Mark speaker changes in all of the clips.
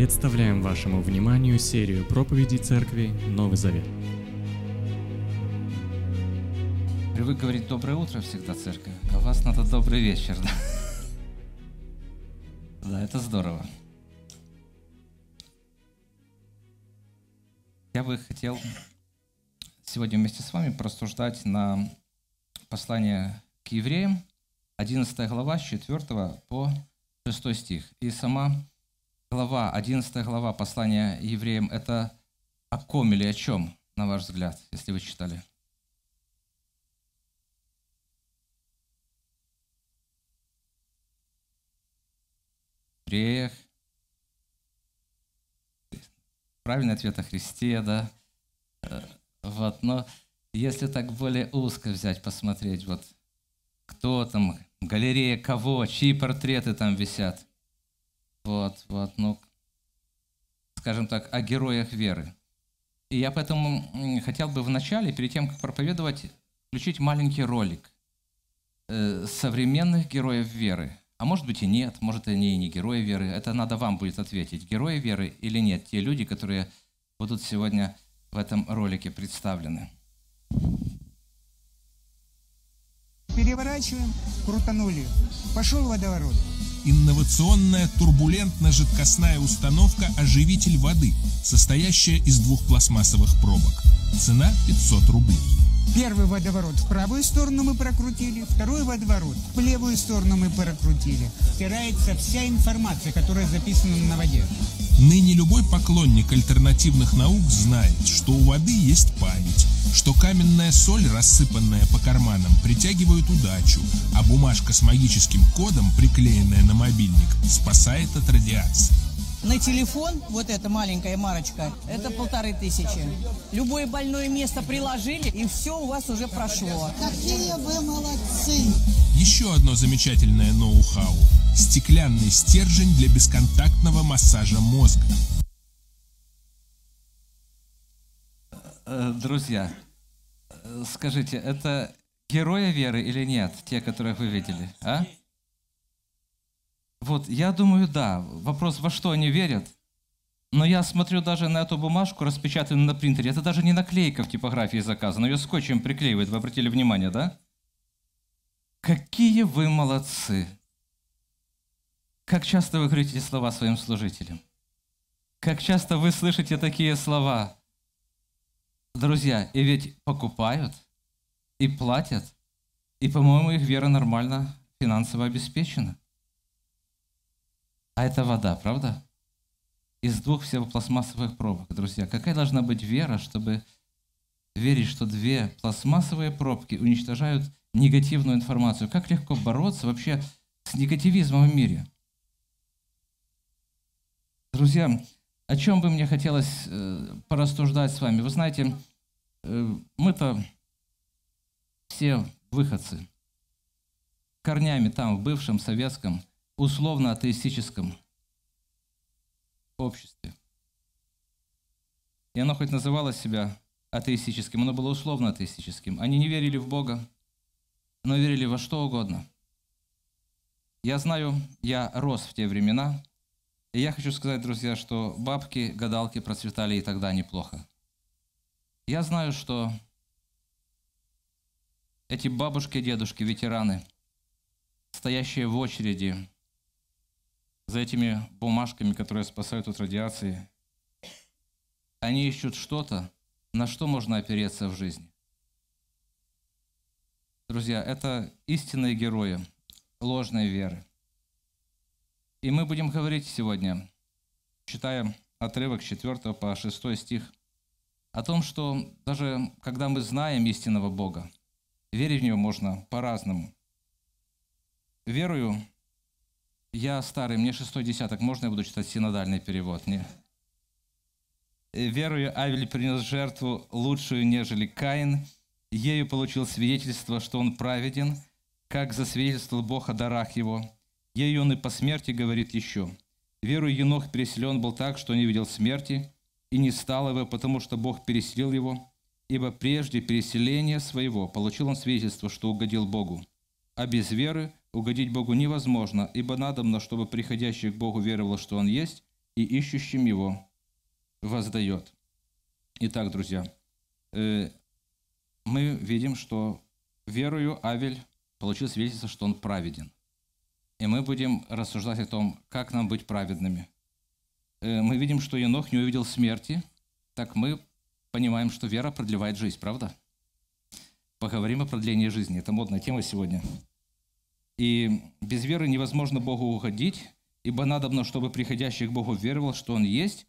Speaker 1: Представляем вашему вниманию серию проповедей Церкви Новый Завет.
Speaker 2: Привык говорить доброе утро всегда, церковь, а у вас надо добрый вечер, да? Да, это здорово. Я бы хотел сегодня вместе с вами порассуждать на послание к евреям, 11 глава, с 4 по 6 стих. И сама глава, 11 глава послания евреям, это о ком или о чем, на ваш взгляд, если вы читали? Евреях. Правильный ответ о Христе, да? Э, вот, но если так более узко взять, посмотреть, вот кто там, галерея кого, чьи портреты там висят. Вот, вот, ну, скажем так, о героях веры. И я поэтому хотел бы вначале, перед тем, как проповедовать, включить маленький ролик э, современных героев веры. А может быть и нет, может они и не герои веры. Это надо вам будет ответить, герои веры или нет, те люди, которые будут сегодня в этом ролике представлены.
Speaker 3: Переворачиваем, крутанули. Пошел водоворот.
Speaker 4: Инновационная турбулентно-жидкостная установка «Оживитель воды», состоящая из двух пластмассовых пробок. Цена 500 рублей.
Speaker 3: Первый водоворот в правую сторону мы прокрутили, второй водоворот в левую сторону мы прокрутили. Стирается вся информация, которая записана на воде.
Speaker 4: Ныне любой поклонник альтернативных наук знает, что у воды есть память, что каменная соль, рассыпанная по карманам, притягивает удачу, а бумажка с магическим кодом, приклеенная на мобильник, спасает от радиации.
Speaker 5: На телефон, вот эта маленькая марочка, это полторы тысячи. Любое больное место приложили, и все у вас уже прошло.
Speaker 6: Какие вы молодцы!
Speaker 4: Еще одно замечательное ноу-хау – стеклянный стержень для бесконтактного массажа мозга.
Speaker 2: Э, Друзья, э, скажите, это герои веры или нет, те, которых вы видели, а? Вот, я думаю, да. Вопрос, во что они верят? Но я смотрю даже на эту бумажку, распечатанную на принтере. Это даже не наклейка в типографии заказана, ее скотчем приклеивают. Вы обратили внимание, да? Какие вы молодцы! Как часто вы говорите слова своим служителям? Как часто вы слышите такие слова? Друзья, и ведь покупают, и платят, и, по-моему, их вера нормально финансово обеспечена. А это вода, правда? Из двух всего пластмассовых пробок, друзья. Какая должна быть вера, чтобы верить, что две пластмассовые пробки уничтожают негативную информацию? Как легко бороться вообще с негативизмом в мире? Друзья, о чем бы мне хотелось э, порассуждать с вами? Вы знаете, э, мы-то все выходцы. Корнями там, в бывшем советском, условно-атеистическом обществе. И оно хоть называло себя атеистическим, оно было условно-атеистическим. Они не верили в Бога, но верили во что угодно. Я знаю, я рос в те времена, и я хочу сказать, друзья, что бабки, гадалки процветали и тогда неплохо. Я знаю, что эти бабушки дедушки, ветераны, стоящие в очереди за этими бумажками, которые спасают от радиации, они ищут что-то, на что можно опереться в жизни. Друзья, это истинные герои ложной веры. И мы будем говорить сегодня, читая отрывок с 4 по 6 стих, о том, что даже когда мы знаем истинного Бога, верить в Него можно по-разному. Верую я старый, мне шестой десяток, можно я буду читать синодальный перевод? Не. Верую, Авель принес жертву лучшую, нежели Каин. Ею получил свидетельство, что он праведен, как засвидетельствовал Бог о дарах его. Ею он и по смерти говорит еще. Верую, Енох переселен был так, что не видел смерти, и не стал его, потому что Бог переселил его, ибо прежде переселения своего получил он свидетельство, что угодил Богу. А без веры угодить Богу невозможно, ибо надобно, чтобы приходящий к Богу веровал, что Он есть, и ищущим его воздает. Итак, друзья, э, мы видим, что верою Авель получил свидетельство, что он праведен. И мы будем рассуждать о том, как нам быть праведными. Э, мы видим, что Енох не увидел смерти, так мы понимаем, что вера продлевает жизнь, правда? Поговорим о продлении жизни. Это модная тема сегодня. И без веры невозможно Богу уходить, ибо надобно, чтобы приходящий к Богу веровал, что Он есть,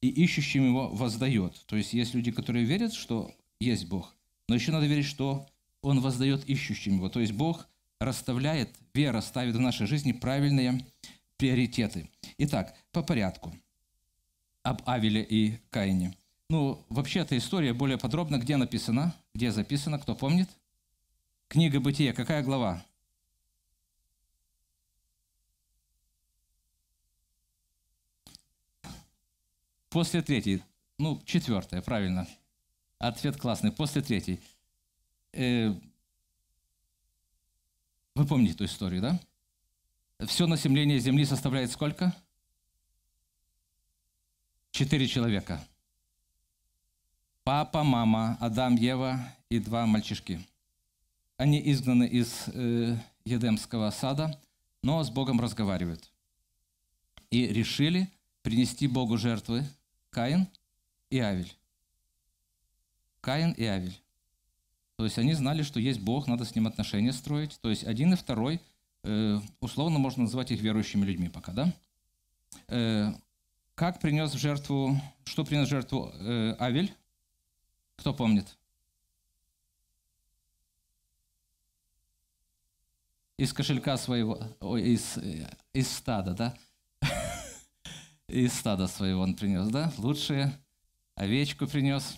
Speaker 2: и ищущим Его воздает. То есть есть люди, которые верят, что есть Бог, но еще надо верить, что Он воздает ищущим Его. То есть Бог расставляет, вера ставит в нашей жизни правильные приоритеты. Итак, по порядку. Об Авеле и Каине. Ну, вообще эта история более подробно где написана, где записана, кто помнит? Книга Бытия, какая глава? После третьей. Ну, четвертая, правильно. Ответ классный. После третьей. Э, вы помните эту историю, да? Все население Земли составляет сколько? Четыре человека. Папа, мама, Адам, Ева и два мальчишки. Они изгнаны из э, Едемского сада, но с Богом разговаривают. И решили принести Богу жертвы Каин и Авель. Каин и Авель. То есть они знали, что есть Бог, надо с ним отношения строить. То есть один и второй, э, условно можно назвать их верующими людьми пока, да? Э, как принес в жертву, что принес в жертву э, Авель? Кто помнит? Из кошелька своего, из, из стада, да? Из стада своего он принес, да? Лучшие. Овечку принес.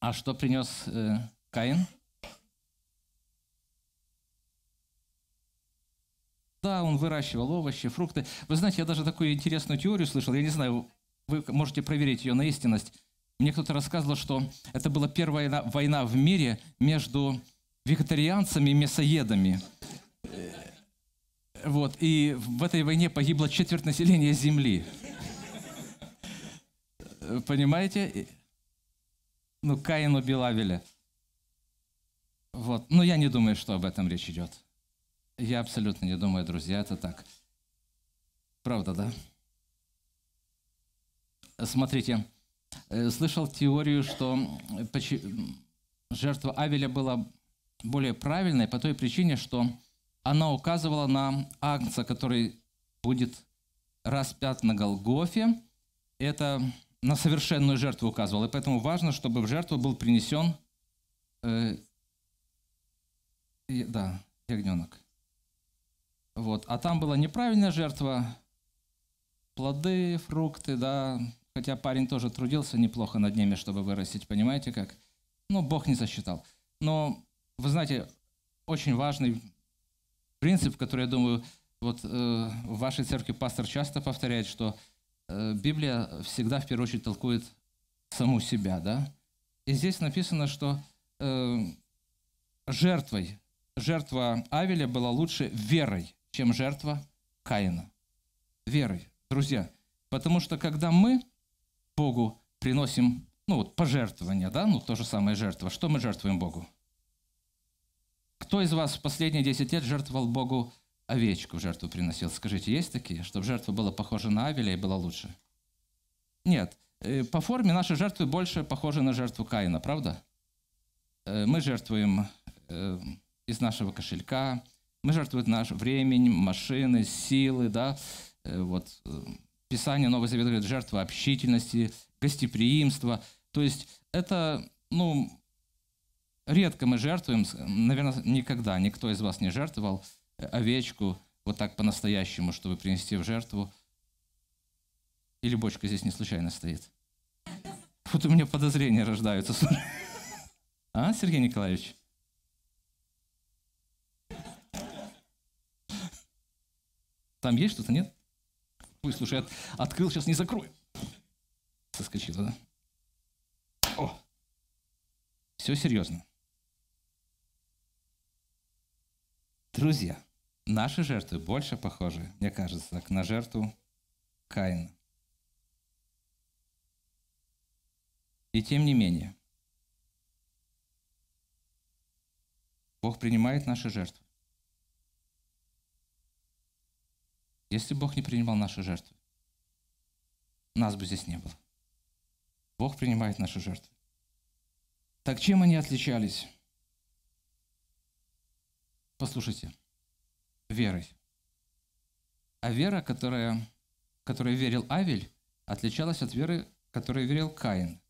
Speaker 2: А что принес э, Каин? Да, он выращивал овощи, фрукты. Вы знаете, я даже такую интересную теорию слышал. Я не знаю, вы можете проверить ее на истинность. Мне кто-то рассказывал, что это была первая война в мире между вегетарианцами и мясоедами. Вот, и в этой войне погибло четверть населения Земли. Понимаете? Ну, Каин убил Авеля. Вот. Но я не думаю, что об этом речь идет. Я абсолютно не думаю, друзья, это так. Правда, да? Смотрите, э, слышал теорию, что жертва Авеля была более правильной по той причине, что она указывала на агнца, который будет распят на Голгофе. Это на совершенную жертву указывал. И поэтому важно, чтобы в жертву был принесен э, да, ягненок. Вот. А там была неправильная жертва, плоды, фрукты, да, хотя парень тоже трудился неплохо над ними, чтобы вырастить, понимаете как? Ну, Бог не засчитал. Но, вы знаете, очень важный принцип, который, я думаю, вот э, в вашей церкви пастор часто повторяет, что Э, Библия всегда в первую очередь толкует саму себя, да? И здесь написано, что э, жертвой, жертва Авеля была лучше верой, чем жертва Каина. Верой, друзья. Потому что когда мы Богу приносим, ну вот пожертвования, да, ну то же самое жертва, что мы жертвуем Богу? Кто из вас в последние 10 лет жертвовал Богу овечку в жертву приносил. Скажите, есть такие, чтобы жертва была похожа на Авеля и была лучше? Нет. Э, по форме наши жертвы больше похожи на жертву Каина, правда? Э, мы жертвуем э, из нашего кошелька, мы жертвуем наш времень, машины, силы, да, вот, Писание Нового Завета говорит, жертва общительности, гостеприимства. То есть это, ну, редко мы жертвуем, наверное, никогда никто из вас не жертвовал овечку вот так по-настоящему, чтобы принести в жертву. Или бочка здесь не случайно стоит? Вот у меня подозрения рождаются. А, Сергей Николаевич? Там есть что-то, нет? Ой, слушай, от, открыл, сейчас не закрою. Соскочила, да? О! Все серьезно. Друзья, наши жертвы больше похожи, мне кажется, на жертву Каина. И тем не менее, Бог принимает наши жертвы. Если Бог не принимал наши жертвы, нас бы здесь не было. Бог принимает наши жертвы. Так чем они отличались? Послушайте, верой. А вера, которая, которой верил Авель, отличалась от веры, которой верил Каин.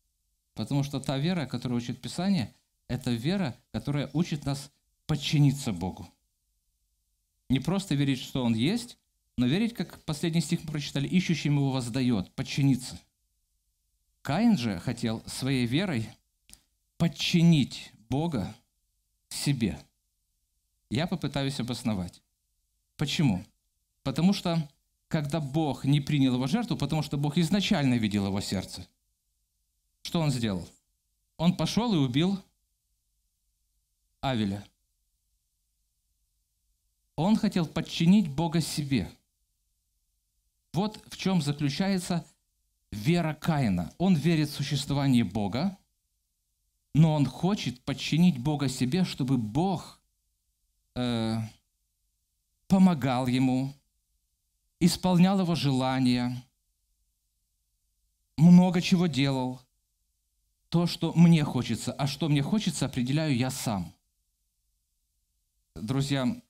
Speaker 2: Потому что та вера, которую учит Писание, это вера, которая учит нас подчиниться Богу. Не просто верить, что Он есть, но верить, как последний стих мы прочитали, ищущим Его воздает, подчиниться. Каин же хотел своей верой подчинить Бога себе. Я попытаюсь обосновать. Почему? Потому что когда Бог не принял его жертву, потому что Бог изначально видел его сердце, что он сделал? Он пошел и убил Авеля. Он хотел подчинить Бога себе. Вот в чем заключается вера Каина. Он верит в существование Бога, но он хочет подчинить Бога себе, чтобы Бог э, помогал ему, исполнял его желания, много чего делал. То, что мне хочется, а что мне хочется, определяю я сам. Друзья,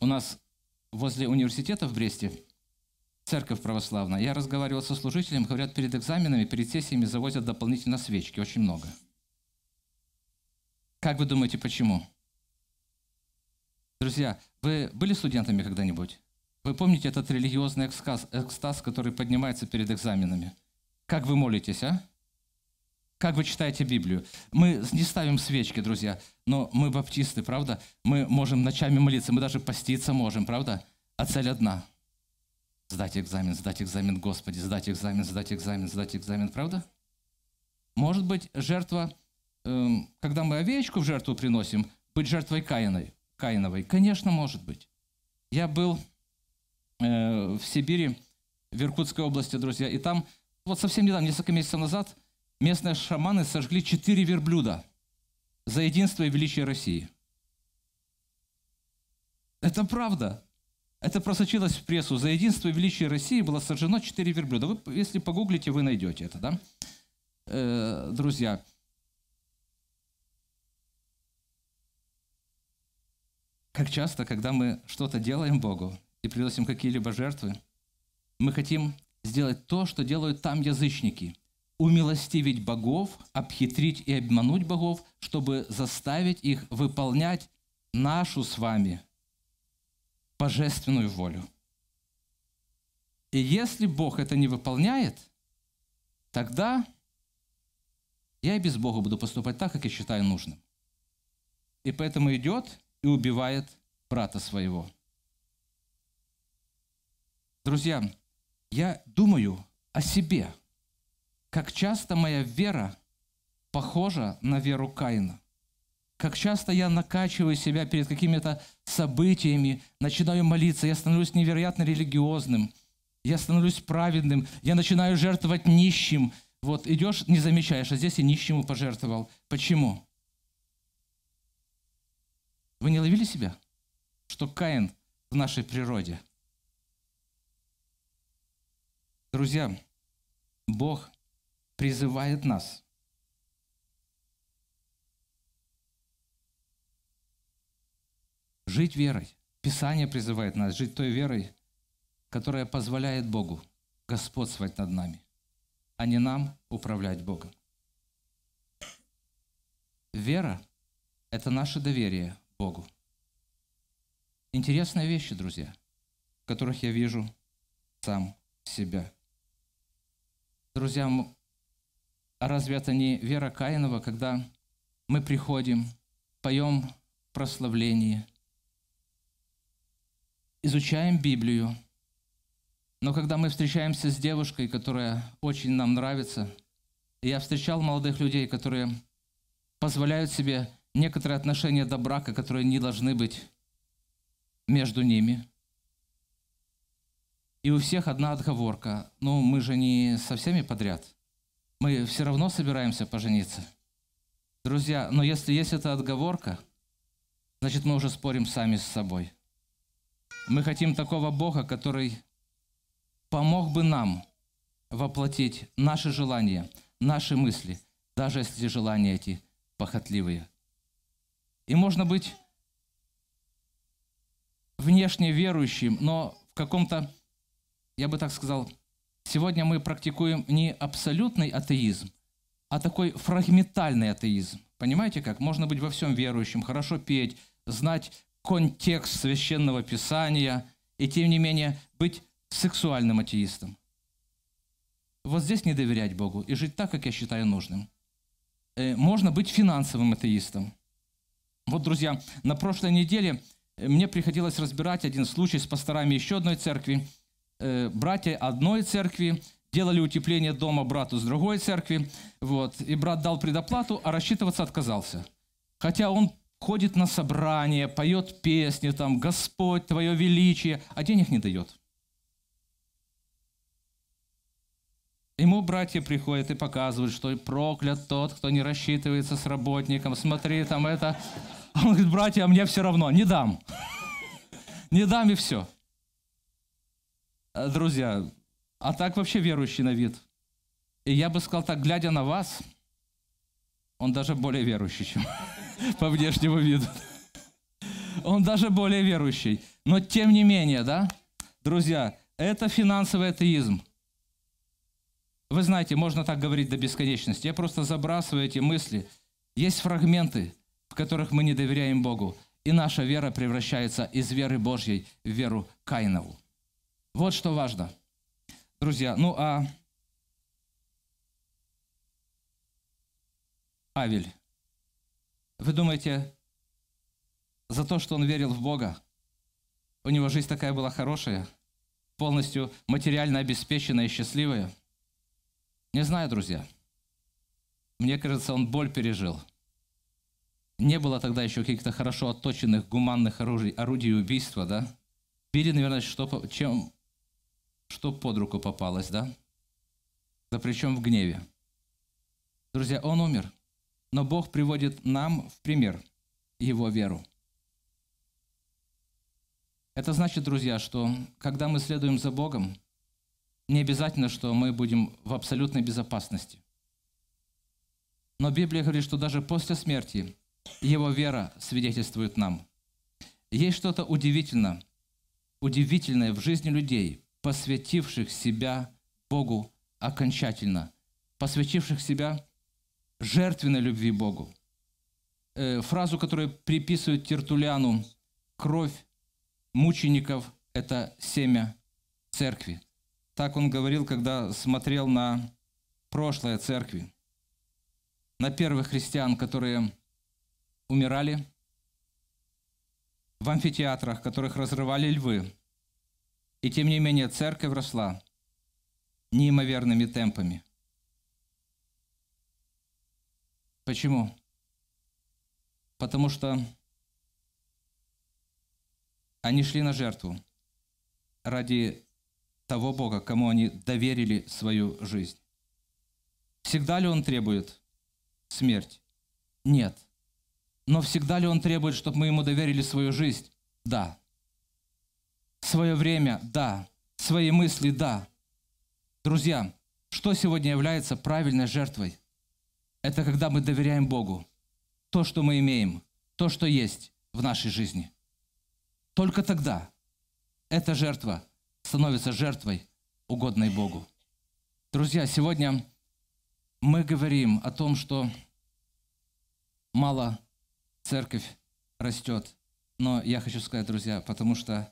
Speaker 2: у нас возле университета в Бресте церковь православная. Я разговаривал со служителем, говорят, перед экзаменами, перед сессиями завозят дополнительно свечки, очень много. Как вы думаете, почему? Друзья, вы были студентами когда-нибудь? Вы помните этот религиозный экстаз, экстаз, который поднимается перед экзаменами? Как вы молитесь, а? Как вы читаете Библию? Мы не ставим свечки, друзья, но мы баптисты, правда? Мы можем ночами молиться, мы даже поститься можем, правда? А цель одна – сдать экзамен, сдать экзамен, Господи, сдать экзамен, сдать экзамен, сдать экзамен, правда? Может быть, жертва, эм, когда мы овечку в жертву приносим, быть жертвой Каиной, Каиновой? Конечно, может быть. Я был э, в Сибири, в Иркутской области, друзья, и там вот совсем недавно, несколько месяцев назад, местные шаманы сожгли четыре верблюда за единство и величие России. Это правда. Это просочилось в прессу. За единство и величие России было сожжено четыре верблюда. Вы, если погуглите, вы найдете это, да? Э, друзья, как часто, когда мы что-то делаем Богу и приносим какие-либо жертвы, мы хотим сделать то, что делают там язычники. Умилостивить богов, обхитрить и обмануть богов, чтобы заставить их выполнять нашу с вами божественную волю. И если Бог это не выполняет, тогда я и без Бога буду поступать так, как я считаю нужным. И поэтому идет и убивает брата своего. Друзья, я думаю о себе, как часто моя вера похожа на веру Каина. Как часто я накачиваю себя перед какими-то событиями, начинаю молиться, я становлюсь невероятно религиозным, я становлюсь праведным, я начинаю жертвовать нищим. Вот идешь, не замечаешь, а здесь и нищему пожертвовал. Почему? Вы не ловили себя, что Каин в нашей природе – Друзья, Бог призывает нас жить верой. Писание призывает нас жить той верой, которая позволяет Богу господствовать над нами, а не нам управлять Богом. Вера – это наше доверие Богу. Интересные вещи, друзья, которых я вижу сам себя – Друзья, а разве это не вера Каинова, когда мы приходим, поем прославление, изучаем Библию, но когда мы встречаемся с девушкой, которая очень нам нравится, я встречал молодых людей, которые позволяют себе некоторые отношения до брака, которые не должны быть между ними – и у всех одна отговорка. Ну, мы же не со всеми подряд. мы все равно собираемся пожениться. Друзья, но если есть эта отговорка, значит мы уже спорим сами с собой. Мы хотим такого Бога, который помог бы нам воплотить наши желания, наши мысли, даже если желания эти похотливые. И можно быть внешне верующим, но в каком-то, я бы так сказал, сегодня мы практикуем не абсолютный атеизм, а такой фрагментальный атеизм. Понимаете как? Можно быть во всем верующим, хорошо петь, знать контекст священного писания и тем не менее быть сексуальным атеистом. Вот здесь не доверять Богу и жить так, как я считаю нужным. Э, можно быть финансовым атеистом. Вот, друзья, на прошлой неделе э, мне приходилось разбирать один случай с пасторами еще одной церкви. Э, братья одной церкви делали утепление дома брату с другой церкви. Вот, и брат дал предоплату, а рассчитываться отказался. Хотя он ходит на собрание, поет песни, там, «Господь, Твое величие», а денег не дает. Ему братья приходят и показывают, что проклят тот, кто не рассчитывается с работником. Смотри, там это... Он говорит, братья, а мне все равно, не дам. Не дам и все. Друзья, а так вообще верующий на вид. И я бы сказал так, глядя на вас, он даже более верующий, чем по внешнему виду. Он даже более верующий. Но тем не менее, да, друзья, это финансовый атеизм. Вы знаете, можно так говорить до бесконечности. Я просто забрасываю эти мысли. Есть фрагменты, в которых мы не доверяем Богу. И наша вера превращается из веры Божьей в веру Каинову. Вот что важно. Друзья, ну а Авель, вы думаете, за то, что он верил в Бога, у него жизнь такая была хорошая, полностью материально обеспеченная и счастливая – не знаю, друзья. Мне кажется, он боль пережил. Не было тогда еще каких-то хорошо отточенных гуманных оружий, орудий убийства, да? Били, наверное, что, чем, что под руку попалось, да? Да причем в гневе. Друзья, он умер. Но Бог приводит нам в пример его веру. Это значит, друзья, что когда мы следуем за Богом, не обязательно, что мы будем в абсолютной безопасности. Но Библия говорит, что даже после смерти его вера свидетельствует нам. Есть что-то удивительное, удивительное в жизни людей, посвятивших себя Богу окончательно, посвятивших себя жертвенной любви Богу. Э, фразу, которую приписывают Тертуляну, «Кровь мучеников – это семя церкви». Так он говорил, когда смотрел на прошлое церкви, на первых христиан, которые умирали в амфитеатрах, которых разрывали львы. И тем не менее церковь росла неимоверными темпами. Почему? Потому что они шли на жертву ради того Бога, кому они доверили свою жизнь. Всегда ли Он требует смерть? Нет. Но всегда ли Он требует, чтобы мы Ему доверили свою жизнь? Да. Свое время? Да. Свои мысли? Да. Друзья, что сегодня является правильной жертвой? Это когда мы доверяем Богу. То, что мы имеем, то, что есть в нашей жизни. Только тогда эта жертва становится жертвой, угодной Богу. Друзья, сегодня мы говорим о том, что мало церковь растет. Но я хочу сказать, друзья, потому что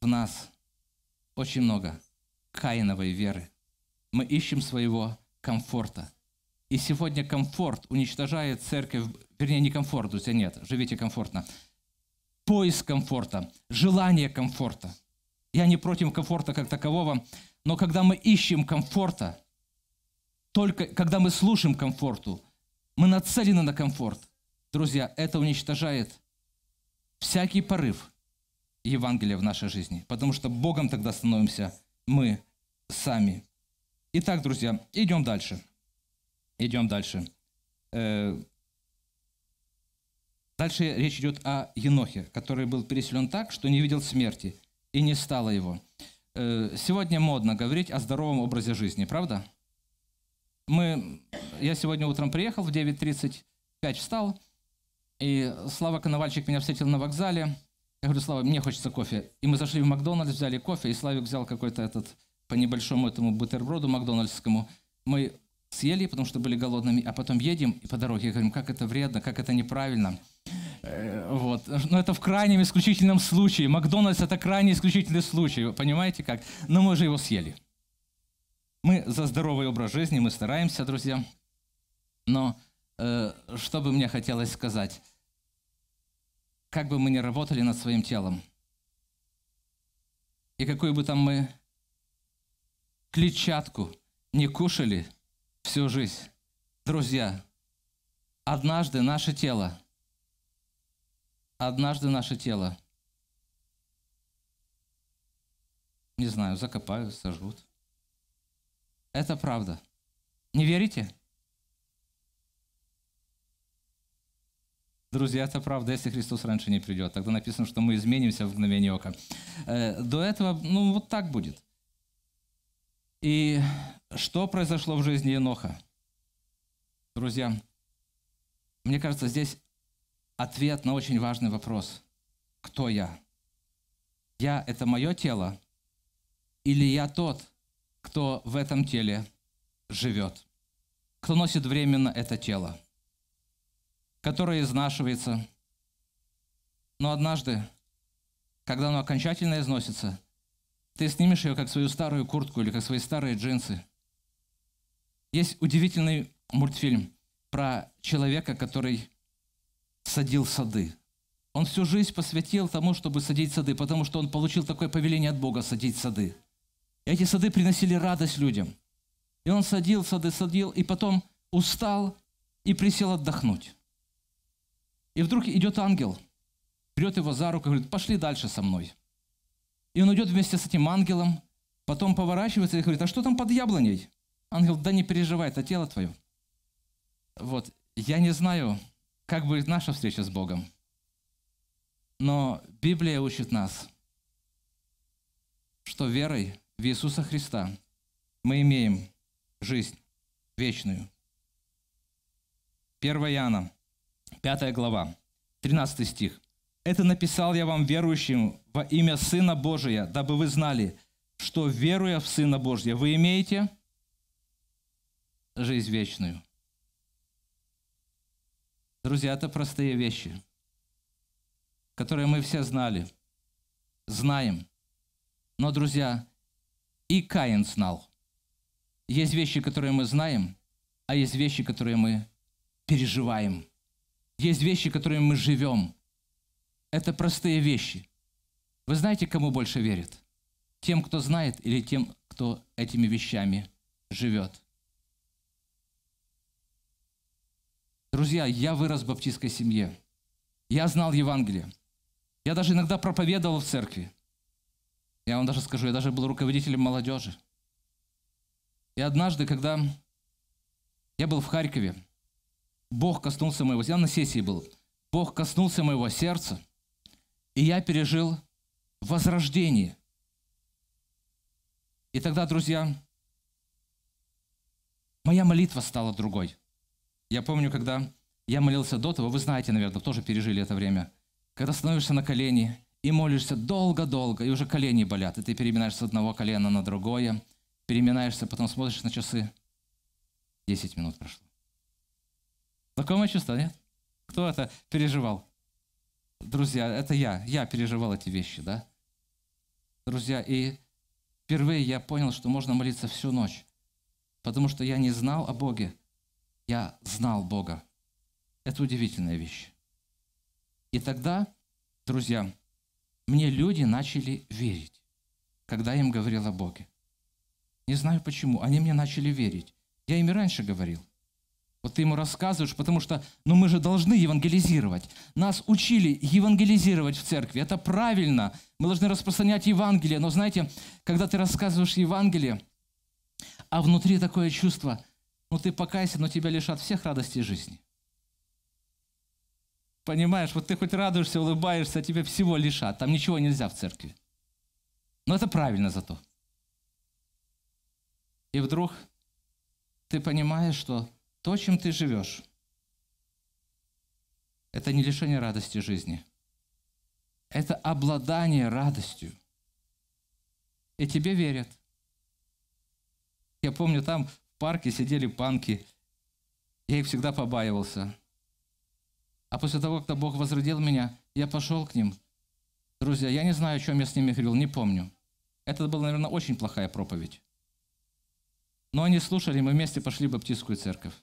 Speaker 2: в нас очень много каиновой веры. Мы ищем своего комфорта. И сегодня комфорт уничтожает церковь, вернее, не комфорт, друзья, нет, живите комфортно. Поиск комфорта, желание комфорта – я не против комфорта как такового, но когда мы ищем комфорта, только когда мы слушаем комфорту, мы нацелены на комфорт. Друзья, это уничтожает всякий порыв Евангелия в нашей жизни, потому что Богом тогда становимся мы сами. Итак, друзья, идем дальше. Идем дальше. Э, Дальше речь идет о Енохе, который был переселен так, что не видел смерти, и не стало его. Э, Сегодня модно говорить о здоровом образе жизни, правда? Мы, я сегодня утром приехал в 9.35, встал, и Слава Коновальчик меня встретил на вокзале. Я говорю, Слава, мне хочется кофе. И мы зашли в Макдональдс, взяли кофе, и Славик взял какой-то этот по небольшому этому бутерброду макдональдскому. Мы съели, потому что были голодными, а потом едем и по дороге говорим, как это вредно, как это неправильно. Э, Вот. Но это в крайнем исключительном случае. Макдональдс – это крайне исключительный случай, понимаете как? Но мы же его съели. Мы за здоровый образ жизни, мы стараемся, друзья. Но э, что бы мне хотелось сказать? Как бы мы ни работали над своим телом, и какую бы там мы клетчатку не кушали всю жизнь, друзья, однажды наше тело, однажды наше тело, не знаю, закопают, сожгут. Это правда. Не верите? Друзья, это правда, если Христос раньше не придет. Тогда написано, что мы изменимся в мгновение ока. Э, До этого, ну, вот так будет. И что произошло в жизни Еноха? Друзья, мне кажется, здесь ответ на очень важный вопрос. Кто я? Я – это мое тело? Или я тот, кто в этом теле живет? Кто носит временно это тело? Которое изнашивается. Но однажды, когда оно окончательно износится, ты снимешь ее как свою старую куртку или как свои старые джинсы. Есть удивительный мультфильм про человека, который садил сады. Он всю жизнь посвятил тому, чтобы садить сады, потому что он получил такое повеление от Бога садить сады. И эти сады приносили радость людям. И он садил сады, садил, и потом устал и присел отдохнуть. И вдруг идет ангел, берет его за руку и говорит, пошли дальше со мной. И он идет вместе с этим ангелом, потом поворачивается и говорит, а что там под яблоней? Ангел, да не переживай, это тело твое. Вот, я не знаю, как будет наша встреча с Богом, но Библия учит нас, что верой в Иисуса Христа мы имеем жизнь вечную. 1 Иоанна, 5 глава, 13 стих. «Это написал я вам, верующим, во имя Сына Божия, дабы вы знали, что, веруя в Сына Божия, вы имеете жизнь вечную». Друзья, это простые вещи, которые мы все знали, знаем. Но, друзья, и Каин знал. Есть вещи, которые мы знаем, а есть вещи, которые мы переживаем. Есть вещи, которыми мы живем. Это простые вещи. Вы знаете, кому больше верит? Тем, кто знает, или тем, кто этими вещами живет? Друзья, я вырос в баптистской семье. Я знал Евангелие. Я даже иногда проповедовал в церкви. Я вам даже скажу, я даже был руководителем молодежи. И однажды, когда я был в Харькове, Бог коснулся моего, я на сессии был, Бог коснулся моего сердца, и я пережил возрождение. И тогда, друзья, моя молитва стала другой. Я помню, когда я молился до того, вы знаете, наверное, тоже пережили это время, когда становишься на колени и молишься долго-долго, и уже колени болят, и ты переминаешься с одного колена на другое, переминаешься, потом смотришь на часы, 10 минут прошло. Знакомое чувство, нет? Кто это переживал? Друзья, это я. Я переживал эти вещи, да? Друзья, и впервые я понял, что можно молиться всю ночь, потому что я не знал о Боге, я знал Бога. Это удивительная вещь. И тогда, друзья, мне люди начали верить, когда я им говорил о Боге. Не знаю почему, они мне начали верить. Я им и раньше говорил. Вот ты ему рассказываешь, потому что, ну мы же должны евангелизировать. Нас учили евангелизировать в церкви. Это правильно. Мы должны распространять Евангелие. Но знаете, когда ты рассказываешь Евангелие, А внутри такое чувство, ну ты покайся, но тебя лишат всех радостей жизни. Понимаешь, вот ты хоть радуешься, улыбаешься, а тебя всего лишат. Там ничего нельзя в церкви. Но это правильно зато. И вдруг ты понимаешь, что то, чем ты живешь, это не лишение радости жизни. Это обладание радостью. И тебе верят. Я помню, там парке сидели панки. Я их всегда побаивался. А после того, когда Бог возродил меня, я пошел к ним. Друзья, я не знаю, о чем я с ними говорил, не помню. Это была, наверное, очень плохая проповедь. Но они слушали, мы вместе пошли в Баптистскую церковь.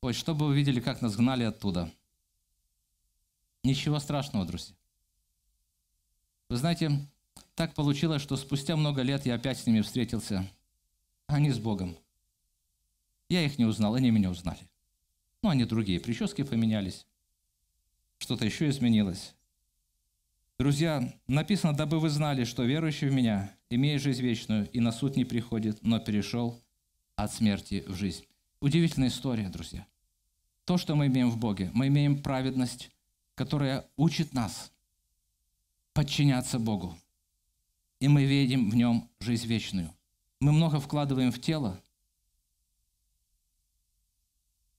Speaker 2: Ой, чтобы вы увидели, как нас гнали оттуда. Ничего страшного, друзья. Вы знаете, так получилось, что спустя много лет я опять с ними встретился. Они с Богом. Я их не узнал, они меня узнали. Ну, они другие, прически поменялись. Что-то еще изменилось. Друзья, написано, дабы вы знали, что верующий в меня, имея жизнь вечную, и на суд не приходит, но перешел от смерти в жизнь. Удивительная история, друзья. То, что мы имеем в Боге, мы имеем праведность, которая учит нас подчиняться Богу. И мы видим в нем жизнь вечную. Мы много вкладываем в тело.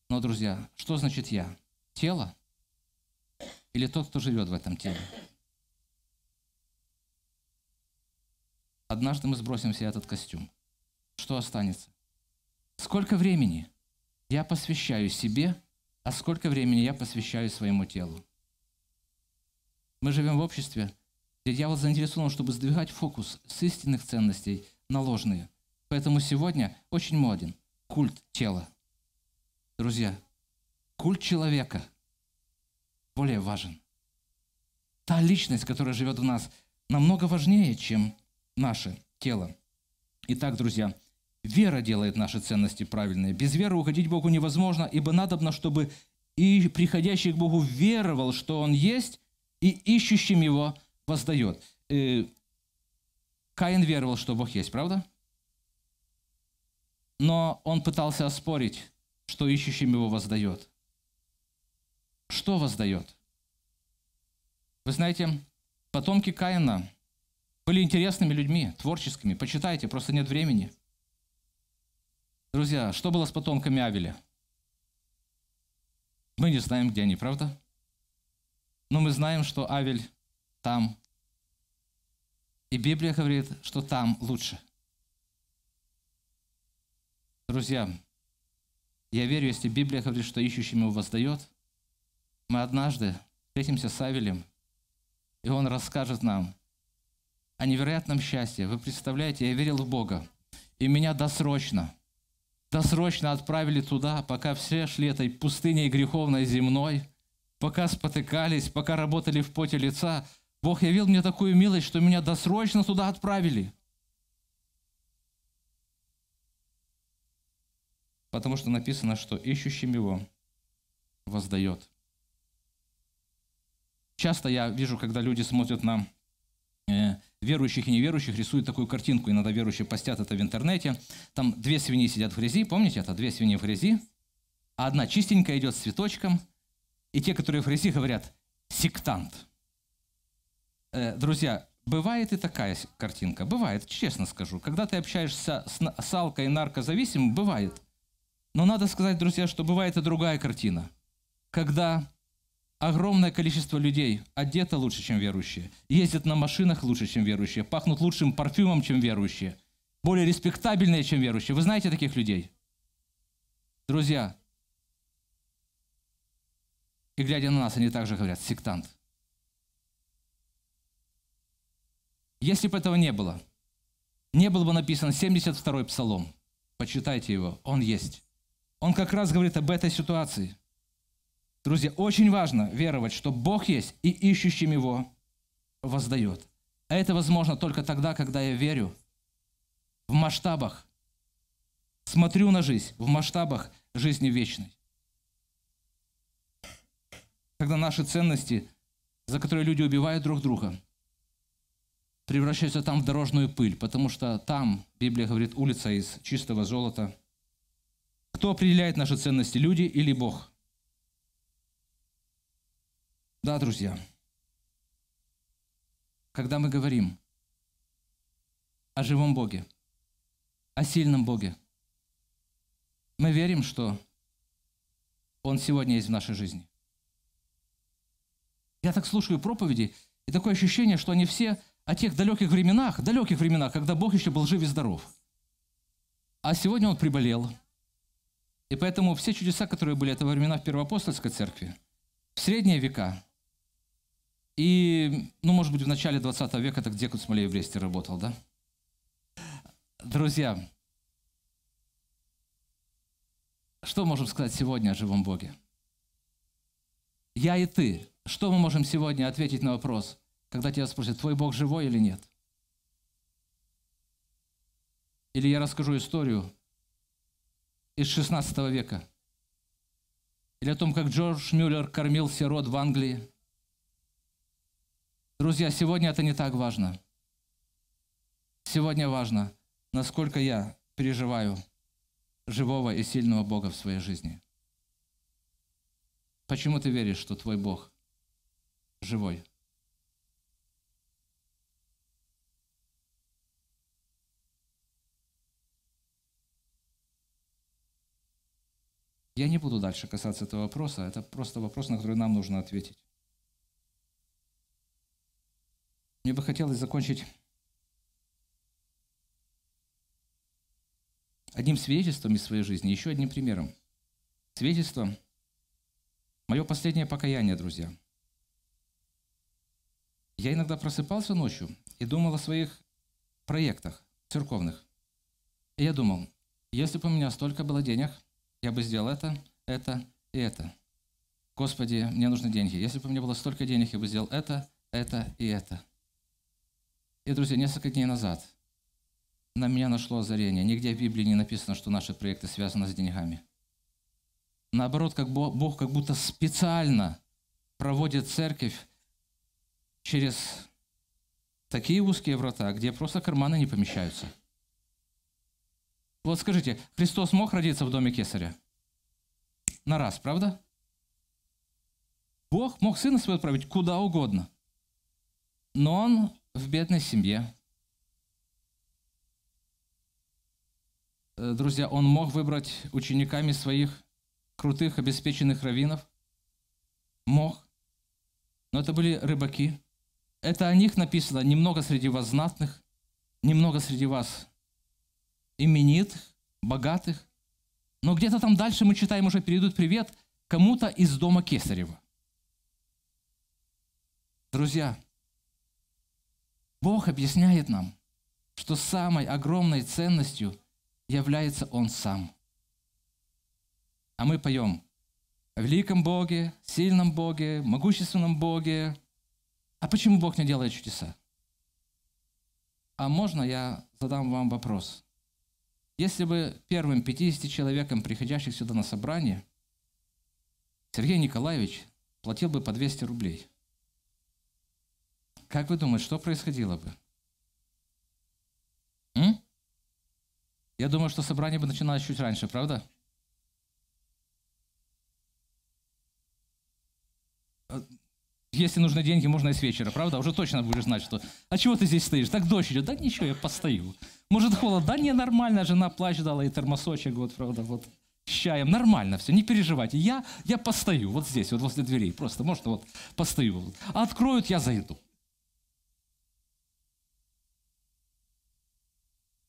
Speaker 2: Но, друзья, что значит я? Тело? Или тот, кто живет в этом теле? Однажды мы сбросим себе этот костюм. Что останется? Сколько времени я посвящаю себе, а сколько времени я посвящаю своему телу? Мы живем в обществе, где дьявол заинтересован, чтобы сдвигать фокус с истинных ценностей на ложные. Поэтому сегодня очень моден культ тела. Друзья, культ человека более важен. Та личность, которая живет в нас, намного важнее, чем наше тело. Итак, друзья, вера делает наши ценности правильные. Без веры уходить Богу невозможно, ибо надобно, чтобы и приходящий к Богу веровал, что Он есть, и ищущим Его воздает. Э, Каин веровал, что Бог есть, правда? Но он пытался оспорить, что ищущим его воздает. Что воздает? Вы знаете, потомки Каина были интересными людьми, творческими. Почитайте, просто нет времени. Друзья, что было с потомками Авеля? Мы не знаем, где они, правда? Но мы знаем, что Авель там. И Библия говорит, что там лучше. Друзья, я верю, если Библия говорит, что ищущим его воздает, мы однажды встретимся с Авелем, и он расскажет нам, о невероятном счастье. Вы представляете, я верил в Бога, и меня досрочно, досрочно отправили туда, пока все шли этой пустыней греховной земной, пока спотыкались, пока работали в поте лица. Бог явил мне такую милость, что меня досрочно туда отправили. Потому что написано, что ищущим его воздает. Часто я вижу, когда люди смотрят на Э, верующих и неверующих рисуют такую картинку. Иногда верующие постят это в интернете. Там две свиньи сидят в грязи, помните это? Две свиньи в грязи. А одна чистенькая идет с цветочком. И те, которые в грязи, говорят «сектант». Э, друзья, бывает и такая картинка. Бывает, честно скажу. Когда ты общаешься с, алкой и наркозависимым, бывает. Но надо сказать, друзья, что бывает и другая картина. Когда огромное количество людей одето лучше, чем верующие, ездят на машинах лучше, чем верующие, пахнут лучшим парфюмом, чем верующие, более респектабельные, чем верующие. Вы знаете таких людей? Друзья, и глядя на нас, они также говорят, сектант. Если бы этого не было, не было бы написан 72-й псалом, почитайте его, он есть. Он как раз говорит об этой ситуации. Друзья, очень важно веровать, что Бог есть и ищущим Его воздает. А это возможно только тогда, когда я верю в масштабах, смотрю на жизнь в масштабах жизни вечной. Когда наши ценности, за которые люди убивают друг друга, превращаются там в дорожную пыль, потому что там, Библия говорит, улица из чистого золота. Кто определяет наши ценности, люди или Бог? Да, друзья. Когда мы говорим о живом Боге, о сильном Боге, мы верим, что Он сегодня есть в нашей жизни. Я так слушаю проповеди, и такое ощущение, что они все о тех далеких временах, далеких временах, когда Бог еще был жив и здоров. А сегодня Он приболел. И поэтому все чудеса, которые были это во времена в Первоапостольской церкви, в средние века, и, ну, может быть, в начале 20 века так Декут Смолей в Бресте работал, да? Друзья, что можем сказать сегодня о живом Боге? Я и ты. Что мы можем сегодня ответить на вопрос, когда тебя спросят, твой Бог живой или нет? Или я расскажу историю из 16 века. Или о том, как Джордж Мюллер кормил сирот в Англии. Друзья, сегодня это не так важно. Сегодня важно, насколько я переживаю живого и сильного Бога в своей жизни. Почему ты веришь, что твой Бог живой? Я не буду дальше касаться этого вопроса. Это просто вопрос, на который нам нужно ответить. Мне бы хотелось закончить одним свидетельством из своей жизни, еще одним примером. Свидетельство – мое последнее покаяние, друзья. Я иногда просыпался ночью и думал о своих проектах церковных. И я думал, если бы у меня столько было денег, я бы сделал это, это и это. Господи, мне нужны деньги. Если бы у меня было столько денег, я бы сделал это, это и это. И, друзья, несколько дней назад – на меня нашло озарение. Нигде в Библии не написано, что наши проекты связаны с деньгами. Наоборот, как Бог как будто специально проводит церковь через такие узкие врата, где просто карманы не помещаются. Вот скажите, Христос мог родиться в доме кесаря? На раз, правда? Бог мог сына своего отправить куда угодно. Но он в бедной семье, Э, друзья, он мог выбрать учениками своих крутых, обеспеченных раввинов? Мог. Но это были рыбаки. Это о них написано немного среди вас знатных, немного среди вас именитых, богатых. Но где-то там дальше мы читаем уже перейдут привет кому-то из дома Кесарева. Друзья, Бог объясняет нам, что самой огромной ценностью – является Он сам. А мы поем о великом Боге, сильном Боге, могущественном Боге. А почему Бог не делает чудеса? А можно я задам вам вопрос? Если бы первым 50 человекам, приходящих сюда на собрание, Сергей Николаевич платил бы по 200 рублей, как вы думаете, что происходило бы? М? Я думаю, что собрание бы начиналось чуть раньше, правда? Если нужны деньги, можно и с вечера, правда? Уже точно будешь знать, что... А чего ты здесь стоишь? Так дождь идет. Да ничего, я постою. Может, холод? Да не, нормально. Жена плащ дала и термосочек, вот, правда, вот. С чаем. Нормально все, не переживайте. Я, я постою вот здесь, вот возле дверей. Просто, может, вот постою. А откроют, я зайду.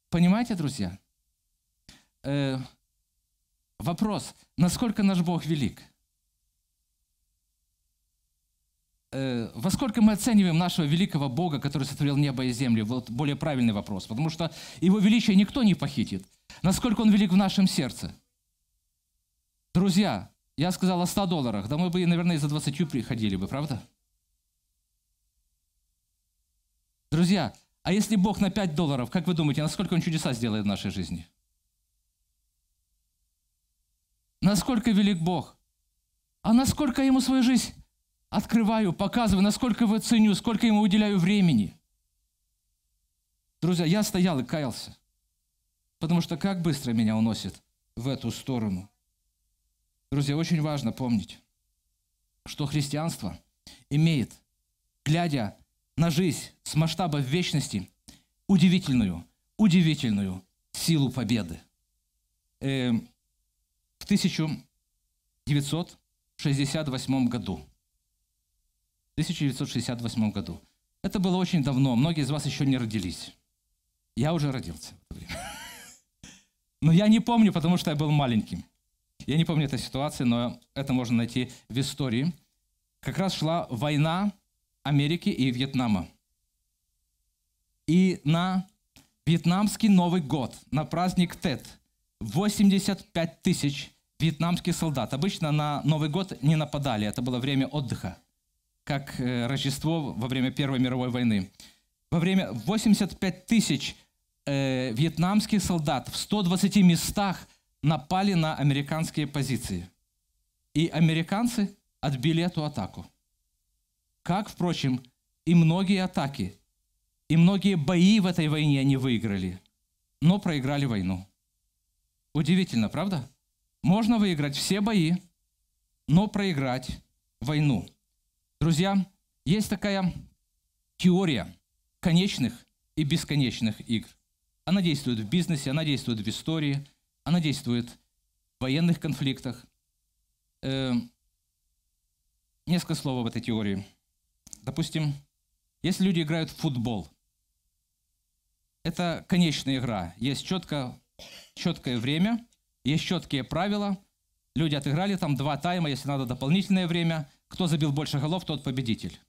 Speaker 2: Понимаете, друзья? э, вопрос, насколько наш Бог велик? Э, во сколько мы оцениваем нашего великого Бога, который сотворил небо и землю? Вот более правильный вопрос, потому что Его величие никто не похитит. Насколько Он велик в нашем сердце? Друзья, я сказал о 100 долларах, да мы бы, наверное, за 20 приходили бы, правда? Друзья, а если Бог на 5 долларов, как вы думаете, насколько Он чудеса сделает в нашей жизни? насколько велик Бог, а насколько Ему свою жизнь открываю, показываю, насколько его ценю, сколько Ему уделяю времени. Друзья, я стоял и каялся, потому что как быстро меня уносит в эту сторону. Друзья, очень важно помнить, что христианство имеет, глядя на жизнь с масштаба вечности, удивительную, удивительную силу победы. Э, в 1968 году, 1968 году, это было очень давно, многие из вас еще не родились. Я уже родился. Но я не помню, потому что я был маленьким. Я не помню этой ситуации, но это можно найти в истории. Как раз шла война Америки и Вьетнама. И на вьетнамский Новый год, на праздник Тет, 85 тысяч вьетнамских солдат. Обычно на Новый год не нападали, это было время отдыха, как э, Рождество во время Первой мировой войны. Во время 85 тысяч э, вьетнамских солдат в 120 местах напали на американские позиции. И американцы отбили эту атаку. Как, впрочем, и многие атаки, и многие бои в этой войне они выиграли, но проиграли войну. Удивительно, правда? Можно выиграть все бои, но проиграть войну. Друзья, есть такая теория конечных и бесконечных игр. Она действует в бизнесе, она действует в истории, она действует в военных конфликтах. Э, несколько слов об этой теории. Допустим, если люди играют в футбол, это конечная игра. Есть четко, четкое время, есть четкие правила. Люди отыграли там два тайма, если надо дополнительное время. Кто забил больше голов, тот победитель.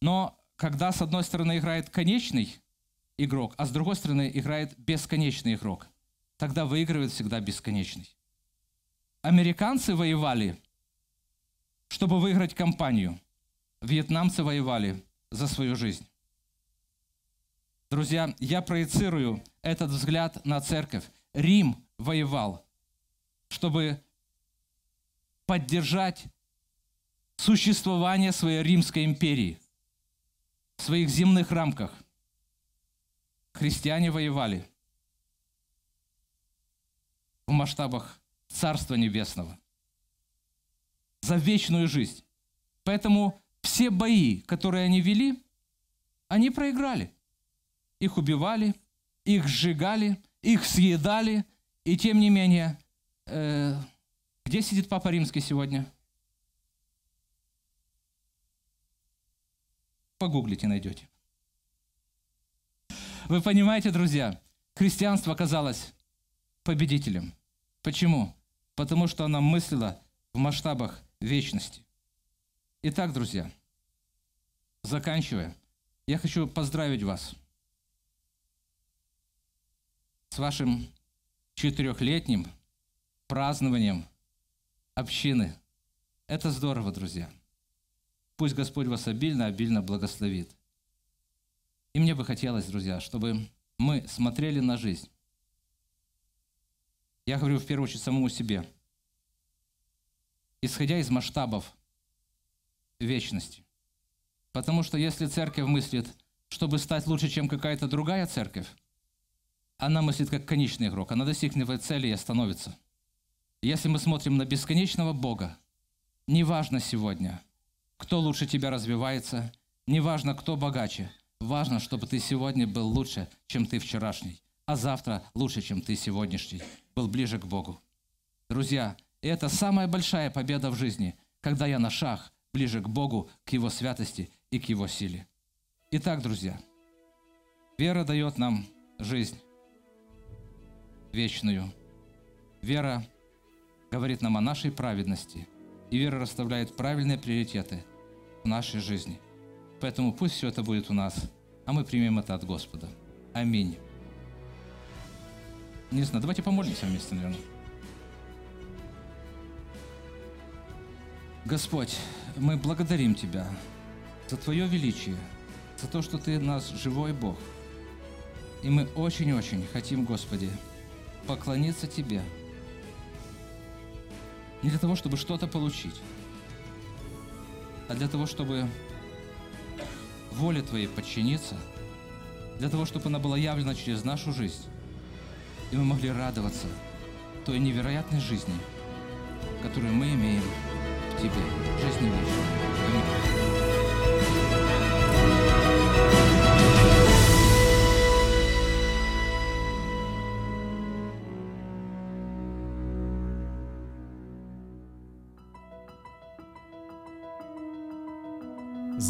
Speaker 2: Но когда с одной стороны играет конечный игрок, а с другой стороны играет бесконечный игрок. Тогда выигрывает всегда бесконечный. Американцы воевали, чтобы выиграть кампанию. Вьетнамцы воевали за свою жизнь. Друзья, я проецирую этот взгляд на церковь. Рим воевал, чтобы поддержать существование своей Римской империи в своих земных рамках – христиане воевали в масштабах Царства Небесного за вечную жизнь. Поэтому все бои, которые они вели, они проиграли. Их убивали, их сжигали, их съедали, и тем не менее, э, где сидит Папа Римский сегодня? Погуглите, найдете. Вы понимаете, друзья, христианство оказалось победителем. Почему? Потому что она мыслила в масштабах вечности. Итак, друзья, заканчивая, я хочу поздравить вас с вашим четырехлетним празднованием общины. Это здорово, друзья. Пусть Господь вас обильно, обильно благословит. И мне бы хотелось, друзья, чтобы мы смотрели на жизнь. Я говорю в первую очередь самому себе. Исходя из масштабов вечности. Потому что если церковь мыслит, чтобы стать лучше, чем какая-то другая церковь, она мыслит как конечный игрок. Она достигнет цели и остановится. Если мы смотрим на бесконечного Бога, неважно сегодня, кто лучше тебя развивается, неважно, кто богаче – Важно, чтобы ты сегодня был лучше, чем ты вчерашний, а завтра лучше, чем ты сегодняшний, был ближе к Богу. Друзья, это самая большая победа в жизни, когда я на шаг ближе к Богу, к Его святости и к Его силе. Итак, друзья, вера дает нам жизнь вечную. Вера говорит нам о нашей праведности, и вера расставляет правильные приоритеты в нашей жизни – Поэтому пусть все это будет у нас, а мы примем это от Господа. Аминь. Не знаю, давайте помолимся вместе, наверное. Господь, мы благодарим Тебя за Твое величие, за то, что Ты наш живой Бог. И мы очень-очень хотим, Господи, поклониться Тебе. Не для того, чтобы что-то получить, а для того, чтобы воле Твоей подчиниться для того, чтобы она была явлена через нашу жизнь. И мы могли радоваться той невероятной жизни, которую мы имеем в Тебе, жизни вечной.